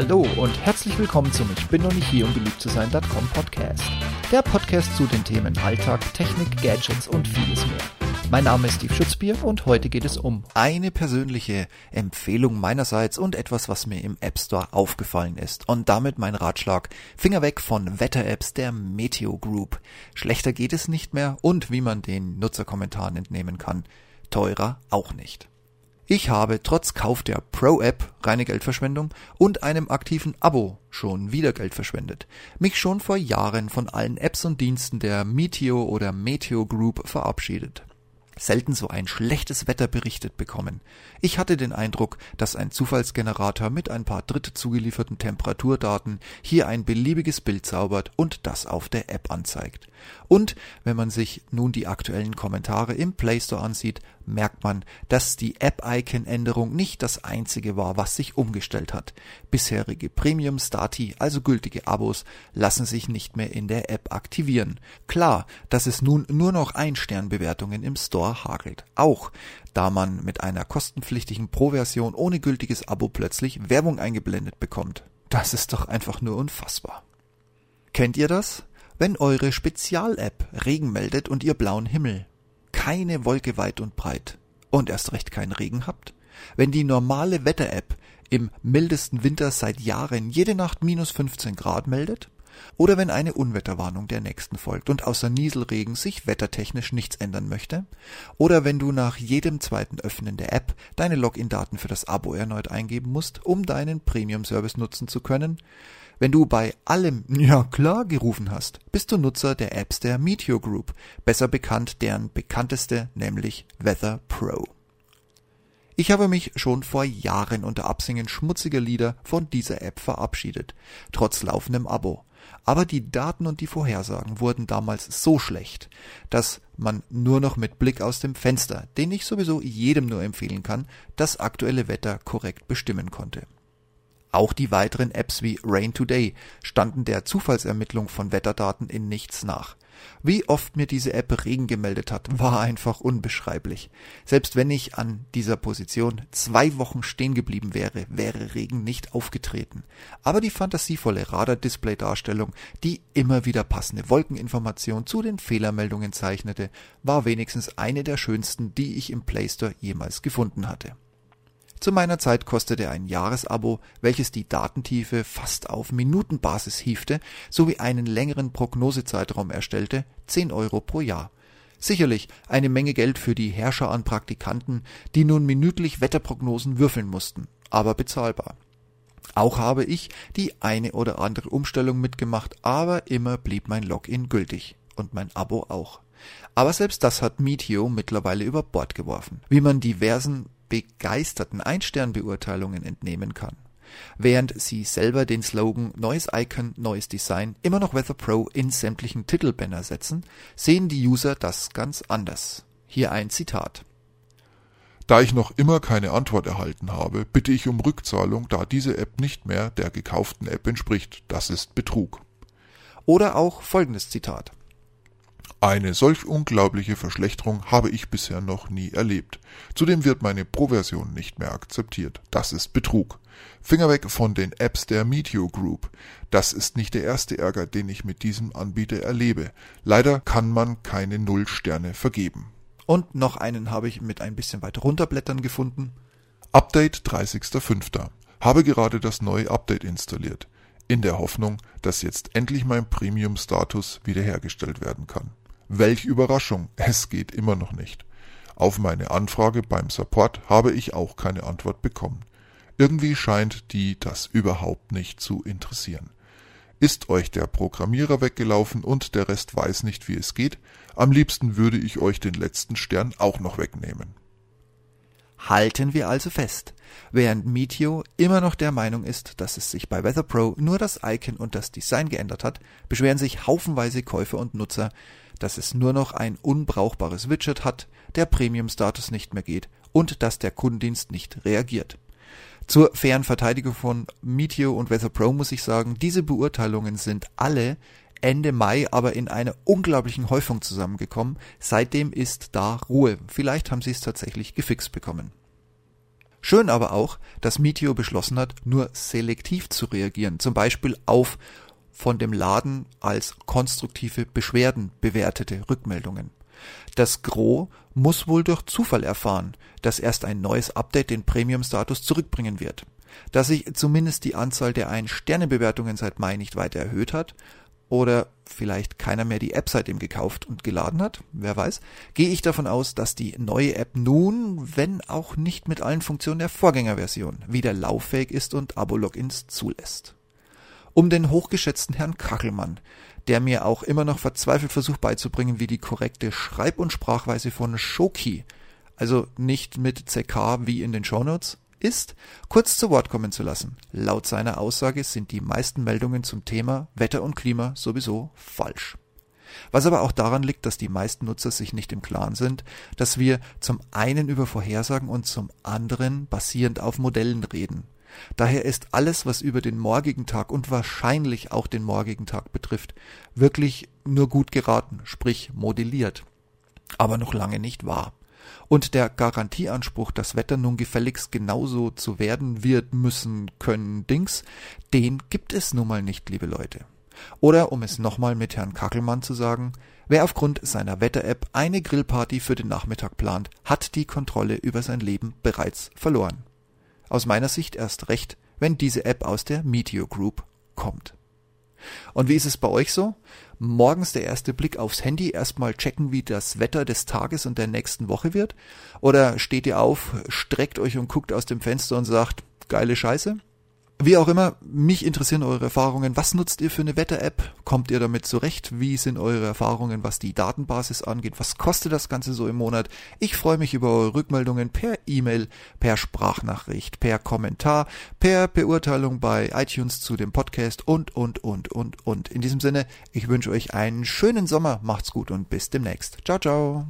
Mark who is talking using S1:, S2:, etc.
S1: Hallo und herzlich willkommen zum Ich bin noch nicht hier, um beliebt zu sein.com Podcast. Der Podcast zu den Themen Alltag, Technik, Gadgets und vieles mehr. Mein Name ist Steve Schutzbier und heute geht es um
S2: eine persönliche Empfehlung meinerseits und etwas, was mir im App Store aufgefallen ist. Und damit mein Ratschlag, Finger weg von Wetter-Apps der Meteo Group. Schlechter geht es nicht mehr und wie man den Nutzerkommentaren entnehmen kann, teurer auch nicht. Ich habe trotz Kauf der Pro-App reine Geldverschwendung und einem aktiven Abo schon wieder Geld verschwendet, mich schon vor Jahren von allen Apps und Diensten der Meteo oder Meteo Group verabschiedet selten so ein schlechtes Wetter berichtet bekommen. Ich hatte den Eindruck, dass ein Zufallsgenerator mit ein paar dritte zugelieferten Temperaturdaten hier ein beliebiges Bild zaubert und das auf der App anzeigt. Und wenn man sich nun die aktuellen Kommentare im Play Store ansieht, merkt man, dass die App-Icon-Änderung nicht das einzige war, was sich umgestellt hat. Bisherige Premium-Stati, also gültige Abos, lassen sich nicht mehr in der App aktivieren. Klar, dass es nun nur noch Ein-Stern-Bewertungen im Store hagelt. Auch, da man mit einer kostenpflichtigen Pro-Version ohne gültiges Abo plötzlich Werbung eingeblendet bekommt. Das ist doch einfach nur unfassbar. Kennt ihr das? Wenn eure Spezial-App Regen meldet und ihr blauen Himmel, keine Wolke weit und breit und erst recht keinen Regen habt? Wenn die normale Wetter-App im mildesten Winter seit Jahren jede Nacht minus 15 Grad meldet? Oder wenn eine Unwetterwarnung der nächsten folgt und außer Nieselregen sich wettertechnisch nichts ändern möchte? Oder wenn du nach jedem zweiten Öffnen der App deine Login-Daten für das Abo erneut eingeben musst, um deinen Premium-Service nutzen zu können? Wenn du bei allem Ja klar gerufen hast, bist du Nutzer der Apps der Meteor Group, besser bekannt deren bekannteste, nämlich Weather Pro. Ich habe mich schon vor Jahren unter Absingen schmutziger Lieder von dieser App verabschiedet, trotz laufendem Abo. Aber die Daten und die Vorhersagen wurden damals so schlecht, dass man nur noch mit Blick aus dem Fenster, den ich sowieso jedem nur empfehlen kann, das aktuelle Wetter korrekt bestimmen konnte. Auch die weiteren Apps wie Rain Today standen der Zufallsermittlung von Wetterdaten in nichts nach. Wie oft mir diese App Regen gemeldet hat, war einfach unbeschreiblich. Selbst wenn ich an dieser Position zwei Wochen stehen geblieben wäre, wäre Regen nicht aufgetreten. Aber die fantasievolle Radar-Display-Darstellung, die immer wieder passende Wolkeninformation zu den Fehlermeldungen zeichnete, war wenigstens eine der schönsten, die ich im Play Store jemals gefunden hatte. Zu meiner Zeit kostete ein Jahresabo, welches die Datentiefe fast auf Minutenbasis hiefte, sowie einen längeren Prognosezeitraum erstellte, 10 Euro pro Jahr. Sicherlich eine Menge Geld für die Herrscher an Praktikanten, die nun minütlich Wetterprognosen würfeln mussten, aber bezahlbar. Auch habe ich die eine oder andere Umstellung mitgemacht, aber immer blieb mein Login gültig und mein Abo auch. Aber selbst das hat Meteor mittlerweile über Bord geworfen, wie man diversen begeisterten Ein-Stern-Beurteilungen entnehmen kann. Während sie selber den Slogan Neues Icon, neues Design immer noch Weather Pro in sämtlichen Titelbanner setzen, sehen die User das ganz anders. Hier ein Zitat.
S3: Da ich noch immer keine Antwort erhalten habe, bitte ich um Rückzahlung, da diese App nicht mehr der gekauften App entspricht. Das ist Betrug.
S2: Oder auch folgendes Zitat.
S3: Eine solch unglaubliche Verschlechterung habe ich bisher noch nie erlebt. Zudem wird meine Pro-Version nicht mehr akzeptiert. Das ist Betrug. Finger weg von den Apps der Meteor Group. Das ist nicht der erste Ärger, den ich mit diesem Anbieter erlebe. Leider kann man keine Null-Sterne vergeben.
S2: Und noch einen habe ich mit ein bisschen weiter runterblättern gefunden.
S3: Update 30.05. Habe gerade das neue Update installiert. In der Hoffnung, dass jetzt endlich mein Premium-Status wiederhergestellt werden kann. Welch Überraschung, es geht immer noch nicht. Auf meine Anfrage beim Support habe ich auch keine Antwort bekommen. Irgendwie scheint die das überhaupt nicht zu interessieren. Ist euch der Programmierer weggelaufen und der Rest weiß nicht, wie es geht? Am liebsten würde ich euch den letzten Stern auch noch wegnehmen.
S2: Halten wir also fest. Während Meteor immer noch der Meinung ist, dass es sich bei Weather Pro nur das Icon und das Design geändert hat, beschweren sich haufenweise Käufer und Nutzer, dass es nur noch ein unbrauchbares Widget hat, der Premium-Status nicht mehr geht und dass der Kundendienst nicht reagiert. Zur fairen Verteidigung von Meteor und Weather Pro muss ich sagen, diese Beurteilungen sind alle Ende Mai aber in einer unglaublichen Häufung zusammengekommen. Seitdem ist da Ruhe. Vielleicht haben sie es tatsächlich gefixt bekommen. Schön aber auch, dass Meteor beschlossen hat, nur selektiv zu reagieren, zum Beispiel auf von dem Laden als konstruktive Beschwerden bewertete Rückmeldungen. Das Gros muss wohl durch Zufall erfahren, dass erst ein neues Update den Premium-Status zurückbringen wird. Da sich zumindest die Anzahl der Ein-Sterne-Bewertungen seit Mai nicht weiter erhöht hat, oder vielleicht keiner mehr die App seitdem gekauft und geladen hat, wer weiß, gehe ich davon aus, dass die neue App nun, wenn auch nicht mit allen Funktionen der Vorgängerversion, wieder lauffähig ist und Abo-Logins zulässt. Um den hochgeschätzten Herrn Kachelmann, der mir auch immer noch verzweifelt versucht beizubringen, wie die korrekte Schreib- und Sprachweise von Shoki, also nicht mit CK wie in den Shownotes, ist, kurz zu Wort kommen zu lassen. Laut seiner Aussage sind die meisten Meldungen zum Thema Wetter und Klima sowieso falsch. Was aber auch daran liegt, dass die meisten Nutzer sich nicht im Klaren sind, dass wir zum einen über Vorhersagen und zum anderen basierend auf Modellen reden. Daher ist alles, was über den morgigen Tag und wahrscheinlich auch den morgigen Tag betrifft, wirklich nur gut geraten, sprich modelliert, aber noch lange nicht wahr. Und der Garantieanspruch, das Wetter nun gefälligst genauso zu werden wird müssen können Dings, den gibt es nun mal nicht, liebe Leute. Oder um es nochmal mit Herrn Kackelmann zu sagen, wer aufgrund seiner Wetter-App eine Grillparty für den Nachmittag plant, hat die Kontrolle über sein Leben bereits verloren. Aus meiner Sicht erst recht, wenn diese App aus der Meteor Group kommt. Und wie ist es bei euch so? Morgens der erste Blick aufs Handy, erstmal checken, wie das Wetter des Tages und der nächsten Woche wird? Oder steht ihr auf, streckt euch und guckt aus dem Fenster und sagt, geile Scheiße? Wie auch immer, mich interessieren eure Erfahrungen. Was nutzt ihr für eine Wetter-App? Kommt ihr damit zurecht? Wie sind eure Erfahrungen, was die Datenbasis angeht? Was kostet das Ganze so im Monat? Ich freue mich über eure Rückmeldungen per E-Mail, per Sprachnachricht, per Kommentar, per Beurteilung bei iTunes zu dem Podcast und, und, und, und, und. In diesem Sinne, ich wünsche euch einen schönen Sommer, macht's gut und bis demnächst. Ciao, ciao.